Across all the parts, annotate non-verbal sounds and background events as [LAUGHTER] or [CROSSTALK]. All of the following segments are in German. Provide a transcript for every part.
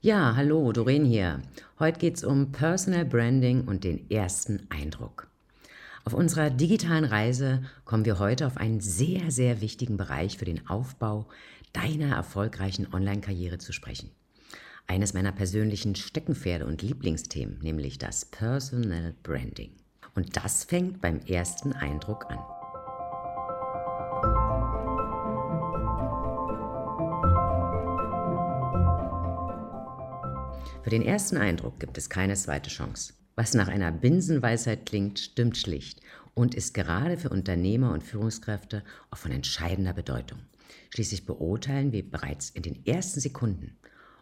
Ja, hallo, Doreen hier. Heute geht es um Personal Branding und den ersten Eindruck. Auf unserer digitalen Reise kommen wir heute auf einen sehr, sehr wichtigen Bereich für den Aufbau deiner erfolgreichen Online-Karriere zu sprechen. Eines meiner persönlichen Steckenpferde und Lieblingsthemen, nämlich das Personal Branding. Und das fängt beim ersten Eindruck an. Für den ersten Eindruck gibt es keine zweite Chance. Was nach einer Binsenweisheit klingt, stimmt schlicht und ist gerade für Unternehmer und Führungskräfte auch von entscheidender Bedeutung. Schließlich beurteilen wir bereits in den ersten Sekunden,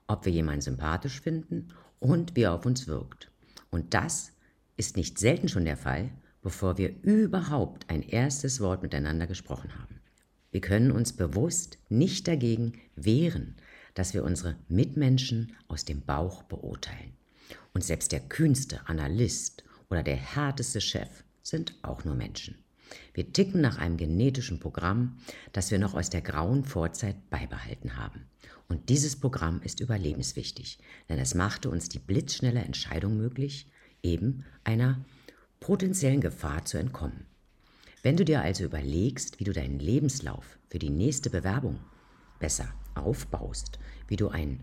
ob wir jemanden sympathisch finden und wie er auf uns wirkt. Und das ist nicht selten schon der Fall, bevor wir überhaupt ein erstes Wort miteinander gesprochen haben. Wir können uns bewusst nicht dagegen wehren, dass wir unsere Mitmenschen aus dem Bauch beurteilen. Und selbst der kühnste Analyst oder der härteste Chef sind auch nur Menschen. Wir ticken nach einem genetischen Programm, das wir noch aus der grauen Vorzeit beibehalten haben. Und dieses Programm ist überlebenswichtig, denn es machte uns die blitzschnelle Entscheidung möglich, eben einer potenziellen Gefahr zu entkommen. Wenn du dir also überlegst, wie du deinen Lebenslauf für die nächste Bewerbung besser aufbaust, wie du ein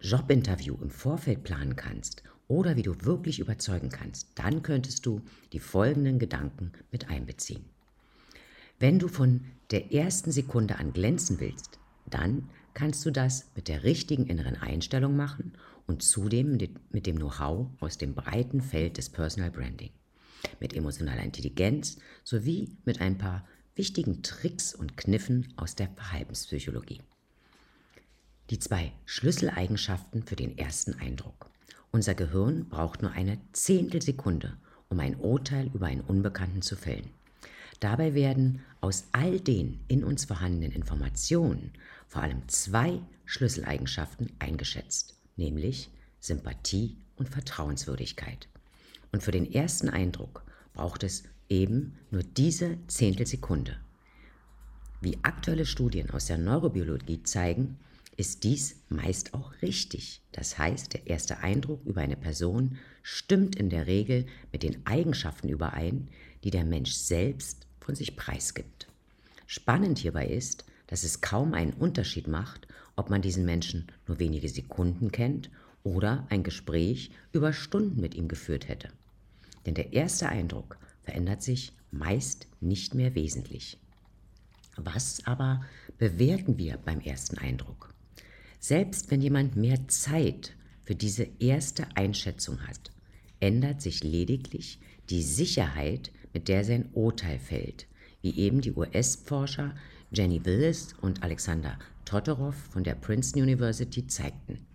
Jobinterview im Vorfeld planen kannst oder wie du wirklich überzeugen kannst, dann könntest du die folgenden Gedanken mit einbeziehen. Wenn du von der ersten Sekunde an glänzen willst, dann kannst du das mit der richtigen inneren Einstellung machen und zudem mit dem Know-how aus dem breiten Feld des Personal Branding, mit emotionaler Intelligenz sowie mit ein paar wichtigen Tricks und Kniffen aus der Verhaltenspsychologie. Die zwei Schlüsseleigenschaften für den ersten Eindruck. Unser Gehirn braucht nur eine Zehntelsekunde, um ein Urteil über einen Unbekannten zu fällen. Dabei werden aus all den in uns vorhandenen Informationen vor allem zwei Schlüsseleigenschaften eingeschätzt, nämlich Sympathie und Vertrauenswürdigkeit. Und für den ersten Eindruck braucht es eben nur diese Zehntelsekunde. Wie aktuelle Studien aus der Neurobiologie zeigen, ist dies meist auch richtig. Das heißt, der erste Eindruck über eine Person stimmt in der Regel mit den Eigenschaften überein, die der Mensch selbst von sich preisgibt. Spannend hierbei ist, dass es kaum einen Unterschied macht, ob man diesen Menschen nur wenige Sekunden kennt oder ein Gespräch über Stunden mit ihm geführt hätte. Denn der erste Eindruck verändert sich meist nicht mehr wesentlich. Was aber bewerten wir beim ersten Eindruck? Selbst wenn jemand mehr Zeit für diese erste Einschätzung hat, ändert sich lediglich die Sicherheit, mit der sein Urteil fällt, wie eben die US-Forscher Jenny Willis und Alexander Todorov von der Princeton University zeigten.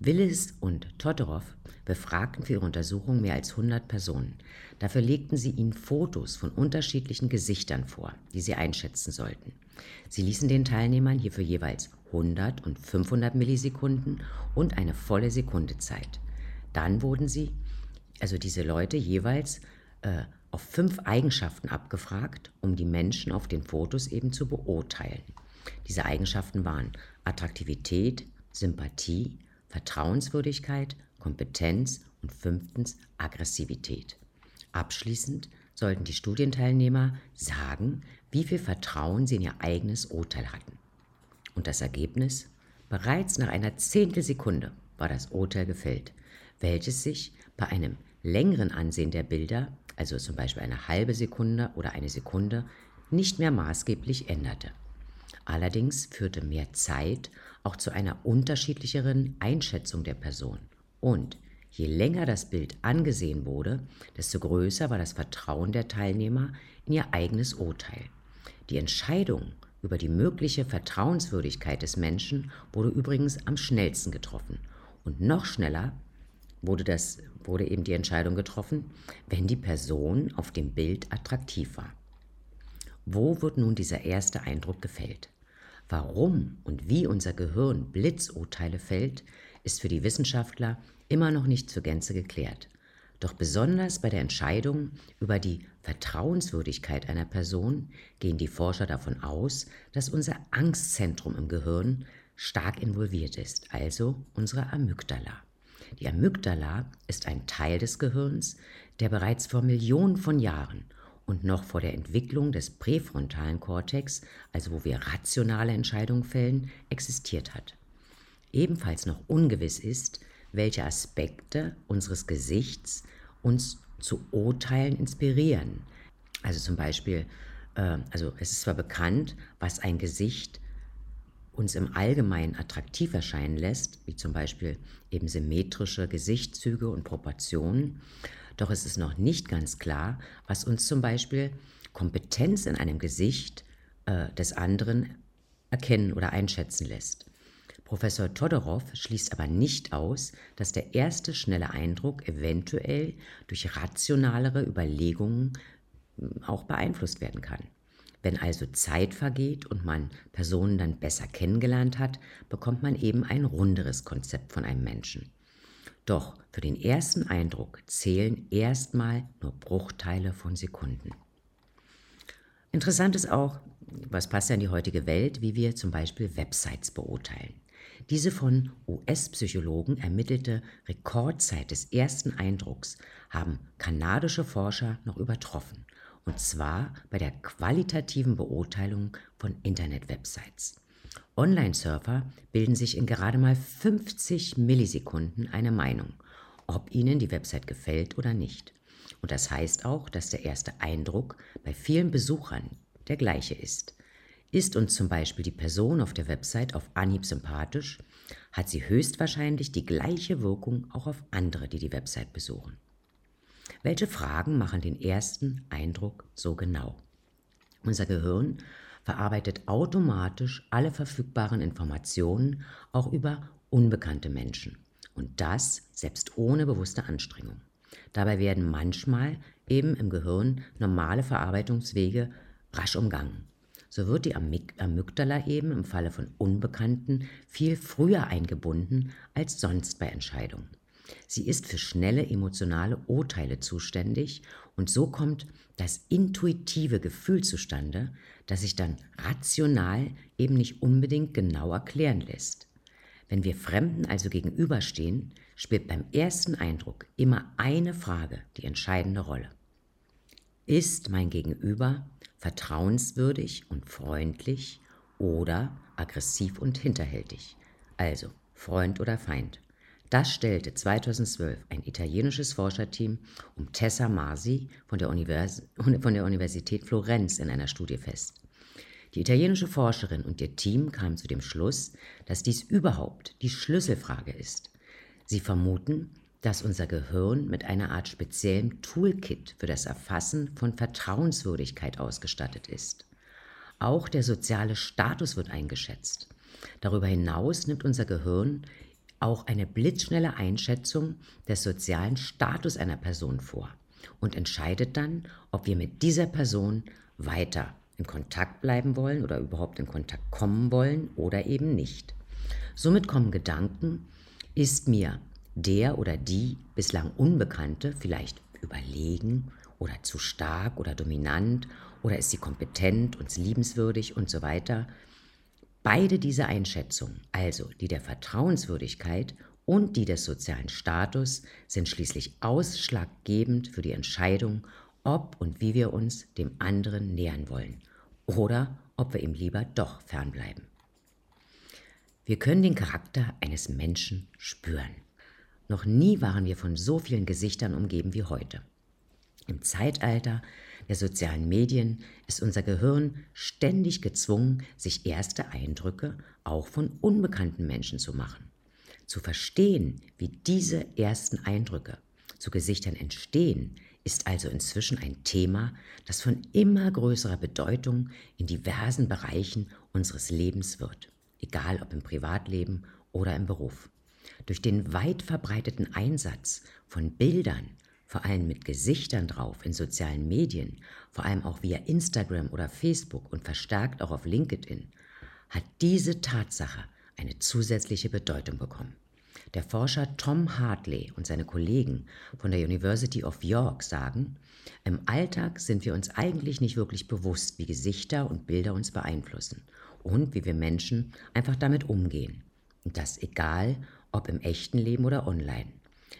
Willis und Todorov befragten für ihre Untersuchung mehr als 100 Personen. Dafür legten sie ihnen Fotos von unterschiedlichen Gesichtern vor, die sie einschätzen sollten. Sie ließen den Teilnehmern hierfür jeweils 100 und 500 Millisekunden und eine volle Sekunde Zeit. Dann wurden sie, also diese Leute, jeweils äh, auf fünf Eigenschaften abgefragt, um die Menschen auf den Fotos eben zu beurteilen. Diese Eigenschaften waren Attraktivität, Sympathie, Vertrauenswürdigkeit, Kompetenz und fünftens Aggressivität. Abschließend sollten die Studienteilnehmer sagen, wie viel Vertrauen sie in ihr eigenes Urteil hatten. Und das Ergebnis? Bereits nach einer Zehntelsekunde war das Urteil gefällt, welches sich bei einem längeren Ansehen der Bilder, also zum Beispiel eine halbe Sekunde oder eine Sekunde, nicht mehr maßgeblich änderte. Allerdings führte mehr Zeit auch zu einer unterschiedlicheren Einschätzung der Person. Und je länger das Bild angesehen wurde, desto größer war das Vertrauen der Teilnehmer in ihr eigenes Urteil. Die Entscheidung über die mögliche Vertrauenswürdigkeit des Menschen wurde übrigens am schnellsten getroffen. Und noch schneller wurde, das, wurde eben die Entscheidung getroffen, wenn die Person auf dem Bild attraktiv war. Wo wird nun dieser erste Eindruck gefällt? Warum und wie unser Gehirn Blitzurteile fällt, ist für die Wissenschaftler immer noch nicht zur Gänze geklärt. Doch besonders bei der Entscheidung über die Vertrauenswürdigkeit einer Person gehen die Forscher davon aus, dass unser Angstzentrum im Gehirn stark involviert ist, also unsere Amygdala. Die Amygdala ist ein Teil des Gehirns, der bereits vor Millionen von Jahren und noch vor der Entwicklung des präfrontalen Kortex, also wo wir rationale Entscheidungen fällen, existiert hat. Ebenfalls noch ungewiss ist, welche Aspekte unseres Gesichts uns zu Urteilen inspirieren. Also zum Beispiel, äh, also es ist zwar bekannt, was ein Gesicht uns im Allgemeinen attraktiv erscheinen lässt, wie zum Beispiel eben symmetrische Gesichtszüge und Proportionen, doch es ist noch nicht ganz klar, was uns zum Beispiel Kompetenz in einem Gesicht äh, des anderen erkennen oder einschätzen lässt. Professor Todorov schließt aber nicht aus, dass der erste schnelle Eindruck eventuell durch rationalere Überlegungen hm, auch beeinflusst werden kann. Wenn also Zeit vergeht und man Personen dann besser kennengelernt hat, bekommt man eben ein runderes Konzept von einem Menschen. Doch für den ersten Eindruck zählen erstmal nur Bruchteile von Sekunden. Interessant ist auch, was passt ja in die heutige Welt, wie wir zum Beispiel Websites beurteilen. Diese von US-Psychologen ermittelte Rekordzeit des ersten Eindrucks haben kanadische Forscher noch übertroffen, und zwar bei der qualitativen Beurteilung von Internet-Websites. Online-Surfer bilden sich in gerade mal 50 Millisekunden eine Meinung, ob ihnen die Website gefällt oder nicht. Und das heißt auch, dass der erste Eindruck bei vielen Besuchern der gleiche ist. Ist uns zum Beispiel die Person auf der Website auf Anhieb sympathisch, hat sie höchstwahrscheinlich die gleiche Wirkung auch auf andere, die die Website besuchen. Welche Fragen machen den ersten Eindruck so genau? Unser Gehirn verarbeitet automatisch alle verfügbaren Informationen auch über unbekannte Menschen. Und das selbst ohne bewusste Anstrengung. Dabei werden manchmal eben im Gehirn normale Verarbeitungswege rasch umgangen so wird die Amygdala eben im Falle von Unbekannten viel früher eingebunden als sonst bei Entscheidungen. Sie ist für schnelle emotionale Urteile zuständig und so kommt das intuitive Gefühl zustande, das sich dann rational eben nicht unbedingt genau erklären lässt. Wenn wir Fremden also gegenüberstehen, spielt beim ersten Eindruck immer eine Frage die entscheidende Rolle. Ist mein Gegenüber vertrauenswürdig und freundlich oder aggressiv und hinterhältig. Also Freund oder Feind. Das stellte 2012 ein italienisches Forscherteam um Tessa Marsi von der, Univers [LAUGHS] von der Universität Florenz in einer Studie fest. Die italienische Forscherin und ihr Team kamen zu dem Schluss, dass dies überhaupt die Schlüsselfrage ist. Sie vermuten, dass unser Gehirn mit einer Art speziellem Toolkit für das Erfassen von Vertrauenswürdigkeit ausgestattet ist. Auch der soziale Status wird eingeschätzt. Darüber hinaus nimmt unser Gehirn auch eine blitzschnelle Einschätzung des sozialen Status einer Person vor und entscheidet dann, ob wir mit dieser Person weiter in Kontakt bleiben wollen oder überhaupt in Kontakt kommen wollen oder eben nicht. Somit kommen Gedanken, ist mir der oder die bislang Unbekannte vielleicht überlegen oder zu stark oder dominant oder ist sie kompetent, uns liebenswürdig und so weiter. Beide diese Einschätzungen, also die der Vertrauenswürdigkeit und die des sozialen Status, sind schließlich ausschlaggebend für die Entscheidung, ob und wie wir uns dem anderen nähern wollen oder ob wir ihm lieber doch fernbleiben. Wir können den Charakter eines Menschen spüren. Noch nie waren wir von so vielen Gesichtern umgeben wie heute. Im Zeitalter der sozialen Medien ist unser Gehirn ständig gezwungen, sich erste Eindrücke auch von unbekannten Menschen zu machen. Zu verstehen, wie diese ersten Eindrücke zu Gesichtern entstehen, ist also inzwischen ein Thema, das von immer größerer Bedeutung in diversen Bereichen unseres Lebens wird, egal ob im Privatleben oder im Beruf. Durch den weit verbreiteten Einsatz von Bildern, vor allem mit Gesichtern drauf in sozialen Medien, vor allem auch via Instagram oder Facebook und verstärkt auch auf LinkedIn, hat diese Tatsache eine zusätzliche Bedeutung bekommen. Der Forscher Tom Hartley und seine Kollegen von der University of York sagen, im Alltag sind wir uns eigentlich nicht wirklich bewusst, wie Gesichter und Bilder uns beeinflussen und wie wir Menschen einfach damit umgehen. Und das egal, ob im echten Leben oder online.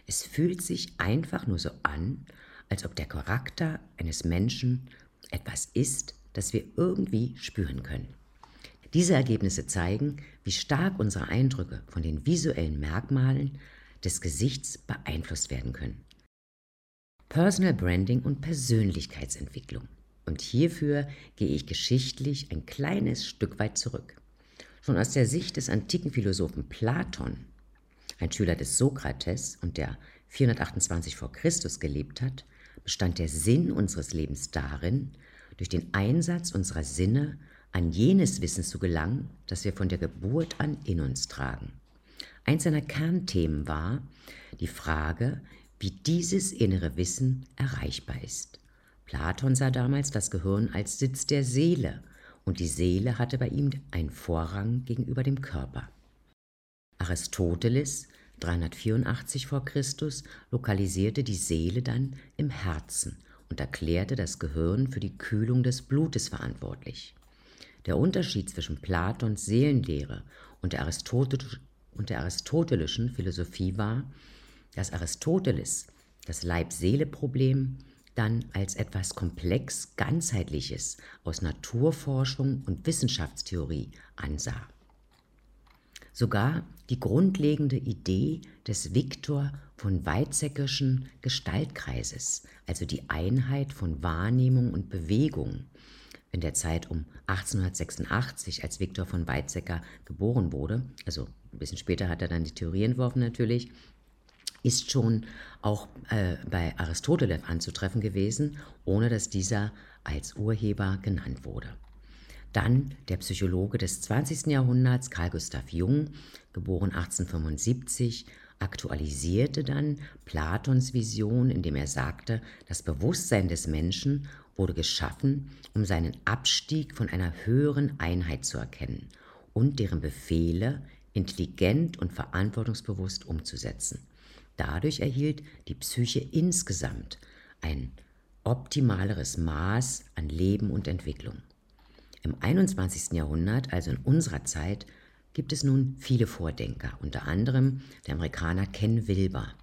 Es fühlt sich einfach nur so an, als ob der Charakter eines Menschen etwas ist, das wir irgendwie spüren können. Diese Ergebnisse zeigen, wie stark unsere Eindrücke von den visuellen Merkmalen des Gesichts beeinflusst werden können. Personal Branding und Persönlichkeitsentwicklung. Und hierfür gehe ich geschichtlich ein kleines Stück weit zurück. Schon aus der Sicht des antiken Philosophen Platon, ein Schüler des Sokrates und der 428 vor Christus gelebt hat, bestand der Sinn unseres Lebens darin, durch den Einsatz unserer Sinne an jenes Wissen zu gelangen, das wir von der Geburt an in uns tragen. Eins seiner Kernthemen war die Frage, wie dieses innere Wissen erreichbar ist. Platon sah damals das Gehirn als Sitz der Seele und die Seele hatte bei ihm einen Vorrang gegenüber dem Körper. Aristoteles 384 v. Chr. lokalisierte die Seele dann im Herzen und erklärte das Gehirn für die Kühlung des Blutes verantwortlich. Der Unterschied zwischen Platons Seelenlehre und der, und der aristotelischen Philosophie war, dass Aristoteles das Leib-Seele-Problem dann als etwas komplex ganzheitliches aus Naturforschung und Wissenschaftstheorie ansah. Sogar die grundlegende Idee des Viktor von Weizsäckischen Gestaltkreises, also die Einheit von Wahrnehmung und Bewegung, in der Zeit um 1886, als Viktor von Weizsäcker geboren wurde, also ein bisschen später hat er dann die Theorie entworfen natürlich, ist schon auch äh, bei Aristoteles anzutreffen gewesen, ohne dass dieser als Urheber genannt wurde. Dann der Psychologe des 20. Jahrhunderts, Carl Gustav Jung, geboren 1875, aktualisierte dann Platons Vision, indem er sagte, das Bewusstsein des Menschen wurde geschaffen, um seinen Abstieg von einer höheren Einheit zu erkennen und deren Befehle intelligent und verantwortungsbewusst umzusetzen. Dadurch erhielt die Psyche insgesamt ein optimaleres Maß an Leben und Entwicklung. Im 21. Jahrhundert, also in unserer Zeit, gibt es nun viele Vordenker, unter anderem der Amerikaner Ken Wilber,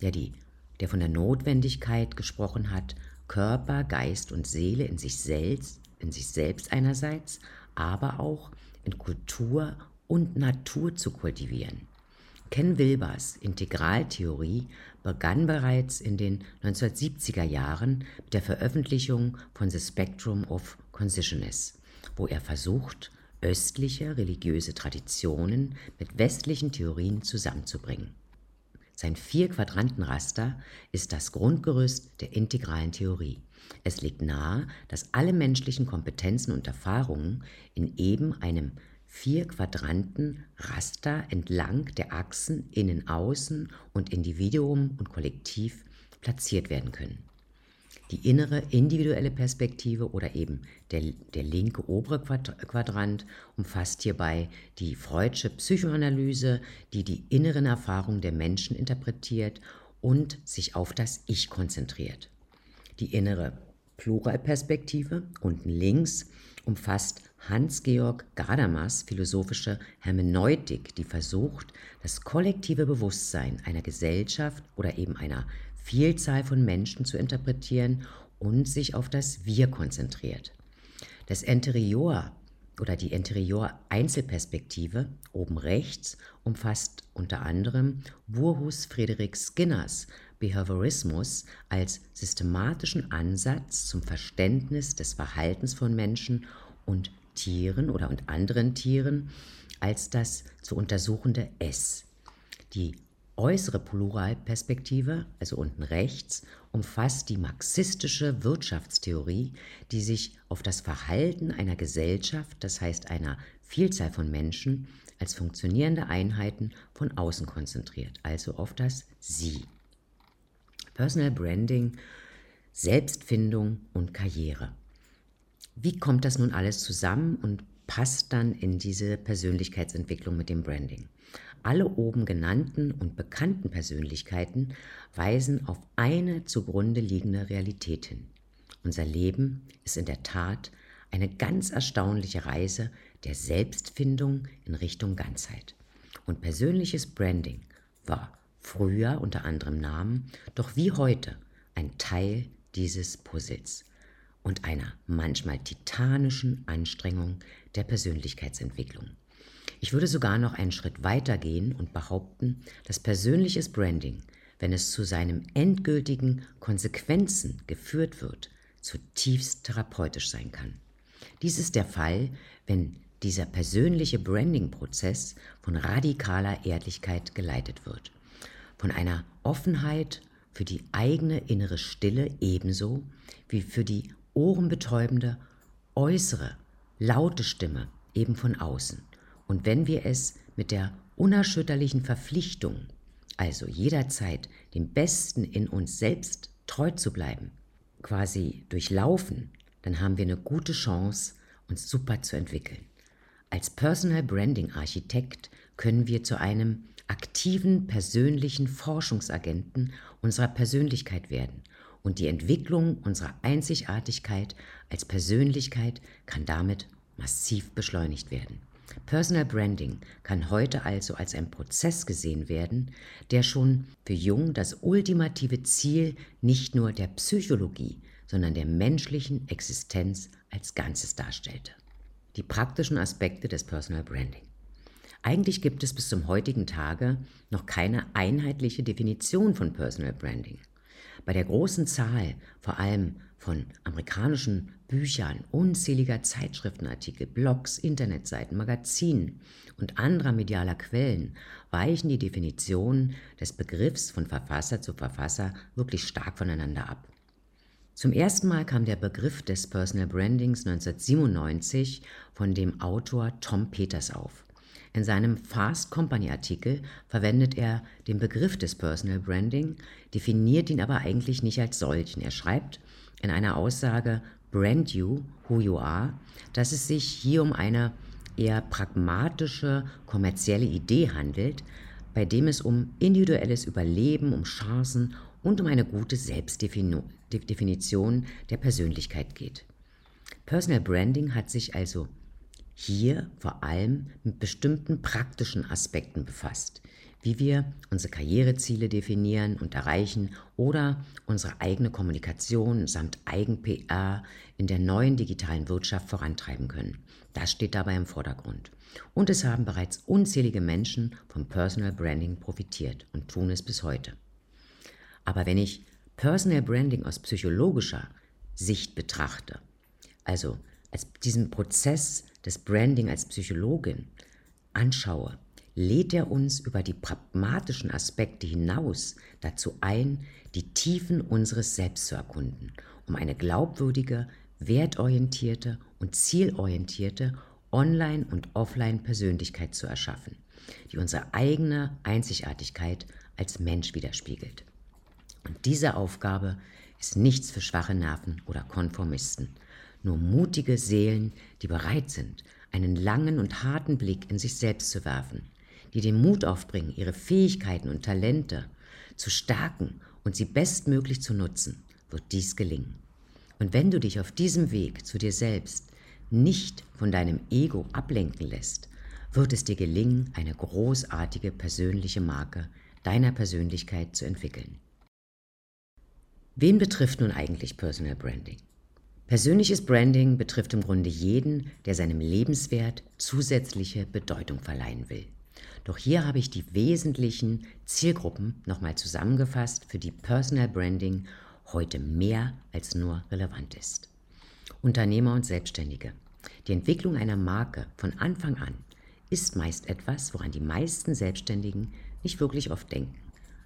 der, die, der von der Notwendigkeit gesprochen hat, Körper, Geist und Seele in sich selbst, in sich selbst einerseits, aber auch in Kultur und Natur zu kultivieren. Ken Wilbers Integraltheorie begann bereits in den 1970er Jahren mit der Veröffentlichung von The Spectrum of Consciousness, wo er versucht, östliche religiöse Traditionen mit westlichen Theorien zusammenzubringen. Sein Vier-Quadranten-Raster ist das Grundgerüst der integralen Theorie. Es liegt nahe, dass alle menschlichen Kompetenzen und Erfahrungen in eben einem Vier-Quadranten-Raster entlang der Achsen Innen, Außen und Individuum und Kollektiv platziert werden können. Die innere individuelle Perspektive oder eben der, der linke obere Quadrant umfasst hierbei die Freudsche Psychoanalyse, die die inneren Erfahrungen der Menschen interpretiert und sich auf das Ich konzentriert. Die innere Pluralperspektive unten links umfasst Hans-Georg Gadamas philosophische Hermeneutik, die versucht, das kollektive Bewusstsein einer Gesellschaft oder eben einer Vielzahl von Menschen zu interpretieren und sich auf das Wir konzentriert. Das Interior oder die Interior-Einzelperspektive oben rechts umfasst unter anderem Burhus Friedrich Skinners Behaviorismus als systematischen Ansatz zum Verständnis des Verhaltens von Menschen und Tieren oder und anderen Tieren als das zu untersuchende S. Die äußere Pluralperspektive, also unten rechts, umfasst die marxistische Wirtschaftstheorie, die sich auf das Verhalten einer Gesellschaft, das heißt einer Vielzahl von Menschen, als funktionierende Einheiten von außen konzentriert, also auf das Sie. Personal Branding, Selbstfindung und Karriere. Wie kommt das nun alles zusammen und passt dann in diese Persönlichkeitsentwicklung mit dem Branding? Alle oben genannten und bekannten Persönlichkeiten weisen auf eine zugrunde liegende Realität hin. Unser Leben ist in der Tat eine ganz erstaunliche Reise der Selbstfindung in Richtung Ganzheit. Und persönliches Branding war früher unter anderem Namen, doch wie heute ein Teil dieses Puzzles und einer manchmal titanischen Anstrengung der Persönlichkeitsentwicklung. Ich würde sogar noch einen Schritt weiter gehen und behaupten, dass persönliches Branding, wenn es zu seinen endgültigen Konsequenzen geführt wird, zutiefst therapeutisch sein kann. Dies ist der Fall, wenn dieser persönliche Branding-Prozess von radikaler Ehrlichkeit geleitet wird, von einer Offenheit für die eigene innere Stille ebenso wie für die ohrenbetäubende äußere, laute Stimme eben von außen. Und wenn wir es mit der unerschütterlichen Verpflichtung, also jederzeit dem Besten in uns selbst treu zu bleiben, quasi durchlaufen, dann haben wir eine gute Chance, uns super zu entwickeln. Als Personal Branding Architekt können wir zu einem aktiven persönlichen Forschungsagenten unserer Persönlichkeit werden und die Entwicklung unserer Einzigartigkeit als Persönlichkeit kann damit massiv beschleunigt werden. Personal Branding kann heute also als ein Prozess gesehen werden, der schon für Jung das ultimative Ziel nicht nur der Psychologie, sondern der menschlichen Existenz als Ganzes darstellte. Die praktischen Aspekte des Personal Branding. Eigentlich gibt es bis zum heutigen Tage noch keine einheitliche Definition von Personal Branding. Bei der großen Zahl, vor allem von amerikanischen Büchern, unzähliger Zeitschriftenartikel, Blogs, Internetseiten, Magazinen und anderer medialer Quellen weichen die Definitionen des Begriffs von Verfasser zu Verfasser wirklich stark voneinander ab. Zum ersten Mal kam der Begriff des Personal Brandings 1997 von dem Autor Tom Peters auf. In seinem Fast Company Artikel verwendet er den Begriff des Personal Branding, definiert ihn aber eigentlich nicht als solchen. Er schreibt in einer Aussage Brand You, Who You Are, dass es sich hier um eine eher pragmatische kommerzielle Idee handelt, bei dem es um individuelles Überleben, um Chancen und um eine gute Selbstdefinition der Persönlichkeit geht. Personal Branding hat sich also hier vor allem mit bestimmten praktischen Aspekten befasst, wie wir unsere Karriereziele definieren und erreichen oder unsere eigene Kommunikation samt Eigen-PR in der neuen digitalen Wirtschaft vorantreiben können. Das steht dabei im Vordergrund. Und es haben bereits unzählige Menschen vom Personal Branding profitiert und tun es bis heute. Aber wenn ich Personal Branding aus psychologischer Sicht betrachte, also als diesen Prozess des Branding als Psychologin anschaue, lädt er uns über die pragmatischen Aspekte hinaus dazu ein, die Tiefen unseres Selbst zu erkunden, um eine glaubwürdige, wertorientierte und zielorientierte Online- und Offline-Persönlichkeit zu erschaffen, die unsere eigene Einzigartigkeit als Mensch widerspiegelt. Und diese Aufgabe ist nichts für schwache Nerven oder Konformisten. Nur mutige Seelen, die bereit sind, einen langen und harten Blick in sich selbst zu werfen, die den Mut aufbringen, ihre Fähigkeiten und Talente zu stärken und sie bestmöglich zu nutzen, wird dies gelingen. Und wenn du dich auf diesem Weg zu dir selbst nicht von deinem Ego ablenken lässt, wird es dir gelingen, eine großartige persönliche Marke deiner Persönlichkeit zu entwickeln. Wen betrifft nun eigentlich Personal Branding? Persönliches Branding betrifft im Grunde jeden, der seinem Lebenswert zusätzliche Bedeutung verleihen will. Doch hier habe ich die wesentlichen Zielgruppen nochmal zusammengefasst, für die Personal Branding heute mehr als nur relevant ist. Unternehmer und Selbstständige. Die Entwicklung einer Marke von Anfang an ist meist etwas, woran die meisten Selbstständigen nicht wirklich oft denken.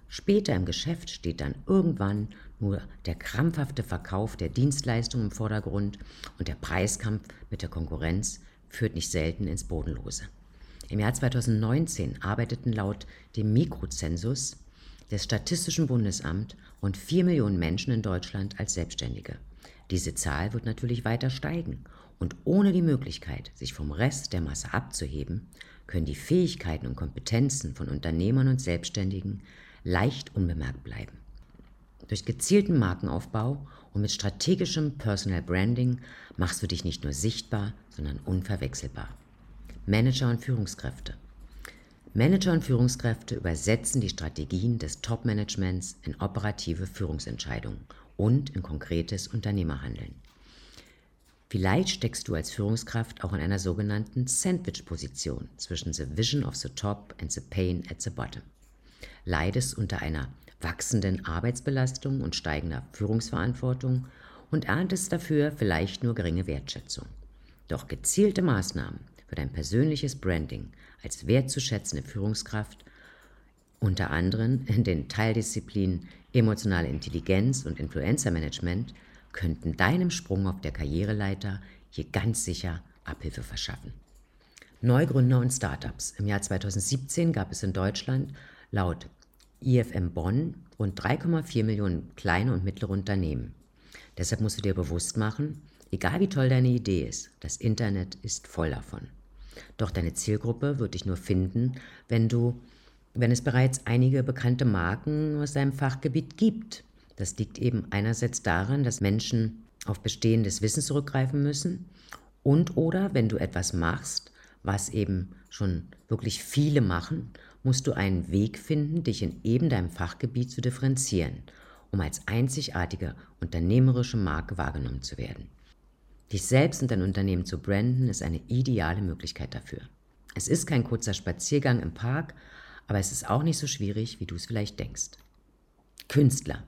Später im Geschäft steht dann irgendwann nur der krampfhafte Verkauf der Dienstleistung im Vordergrund und der Preiskampf mit der Konkurrenz führt nicht selten ins Bodenlose. Im Jahr 2019 arbeiteten laut dem Mikrozensus des Statistischen Bundesamt rund 4 Millionen Menschen in Deutschland als Selbstständige. Diese Zahl wird natürlich weiter steigen und ohne die Möglichkeit, sich vom Rest der Masse abzuheben, können die Fähigkeiten und Kompetenzen von Unternehmern und Selbstständigen leicht unbemerkt bleiben. Durch gezielten Markenaufbau und mit strategischem Personal Branding machst du dich nicht nur sichtbar, sondern unverwechselbar. Manager und Führungskräfte. Manager und Führungskräfte übersetzen die Strategien des Top-Managements in operative Führungsentscheidungen und in konkretes Unternehmerhandeln. Vielleicht steckst du als Führungskraft auch in einer sogenannten Sandwich-Position zwischen the vision of the top and the pain at the bottom. Leidest unter einer wachsenden Arbeitsbelastung und steigender Führungsverantwortung und erntest dafür vielleicht nur geringe Wertschätzung. Doch gezielte Maßnahmen für dein persönliches Branding als wertzuschätzende Führungskraft, unter anderem in den Teildisziplinen emotionale Intelligenz und Influencer-Management, könnten deinem Sprung auf der Karriereleiter hier ganz sicher Abhilfe verschaffen. Neugründer und Startups. Im Jahr 2017 gab es in Deutschland laut IFM Bonn rund 3,4 Millionen kleine und mittlere Unternehmen. Deshalb musst du dir bewusst machen, egal wie toll deine Idee ist, das Internet ist voll davon. Doch deine Zielgruppe wird dich nur finden, wenn du, wenn es bereits einige bekannte Marken aus deinem Fachgebiet gibt. Das liegt eben einerseits daran, dass Menschen auf bestehendes Wissen zurückgreifen müssen und oder wenn du etwas machst, was eben schon wirklich viele machen, musst du einen Weg finden, dich in eben deinem Fachgebiet zu differenzieren, um als einzigartige unternehmerische Marke wahrgenommen zu werden. Dich selbst und dein Unternehmen zu branden, ist eine ideale Möglichkeit dafür. Es ist kein kurzer Spaziergang im Park, aber es ist auch nicht so schwierig, wie du es vielleicht denkst. Künstler.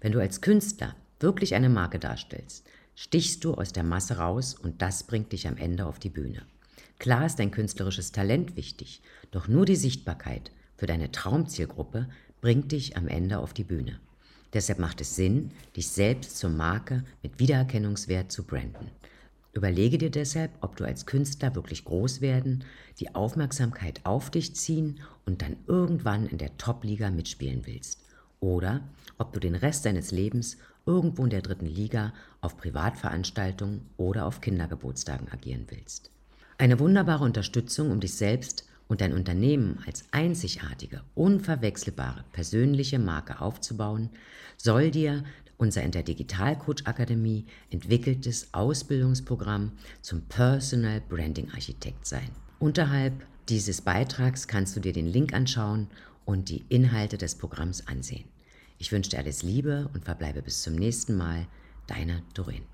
Wenn du als Künstler wirklich eine Marke darstellst, stichst du aus der Masse raus und das bringt dich am Ende auf die Bühne. Klar ist dein künstlerisches Talent wichtig, doch nur die Sichtbarkeit für deine Traumzielgruppe bringt dich am Ende auf die Bühne. Deshalb macht es Sinn, dich selbst zur Marke mit Wiedererkennungswert zu branden. Überlege dir deshalb, ob du als Künstler wirklich groß werden, die Aufmerksamkeit auf dich ziehen und dann irgendwann in der Top-Liga mitspielen willst. Oder ob du den Rest deines Lebens irgendwo in der dritten Liga auf Privatveranstaltungen oder auf Kindergeburtstagen agieren willst. Eine wunderbare Unterstützung, um dich selbst und dein Unternehmen als einzigartige, unverwechselbare persönliche Marke aufzubauen, soll dir unser in der Digitalcoach Akademie entwickeltes Ausbildungsprogramm zum Personal Branding Architekt sein. Unterhalb dieses Beitrags kannst du dir den Link anschauen und die Inhalte des Programms ansehen. Ich wünsche dir alles Liebe und verbleibe bis zum nächsten Mal. Deine Doreen.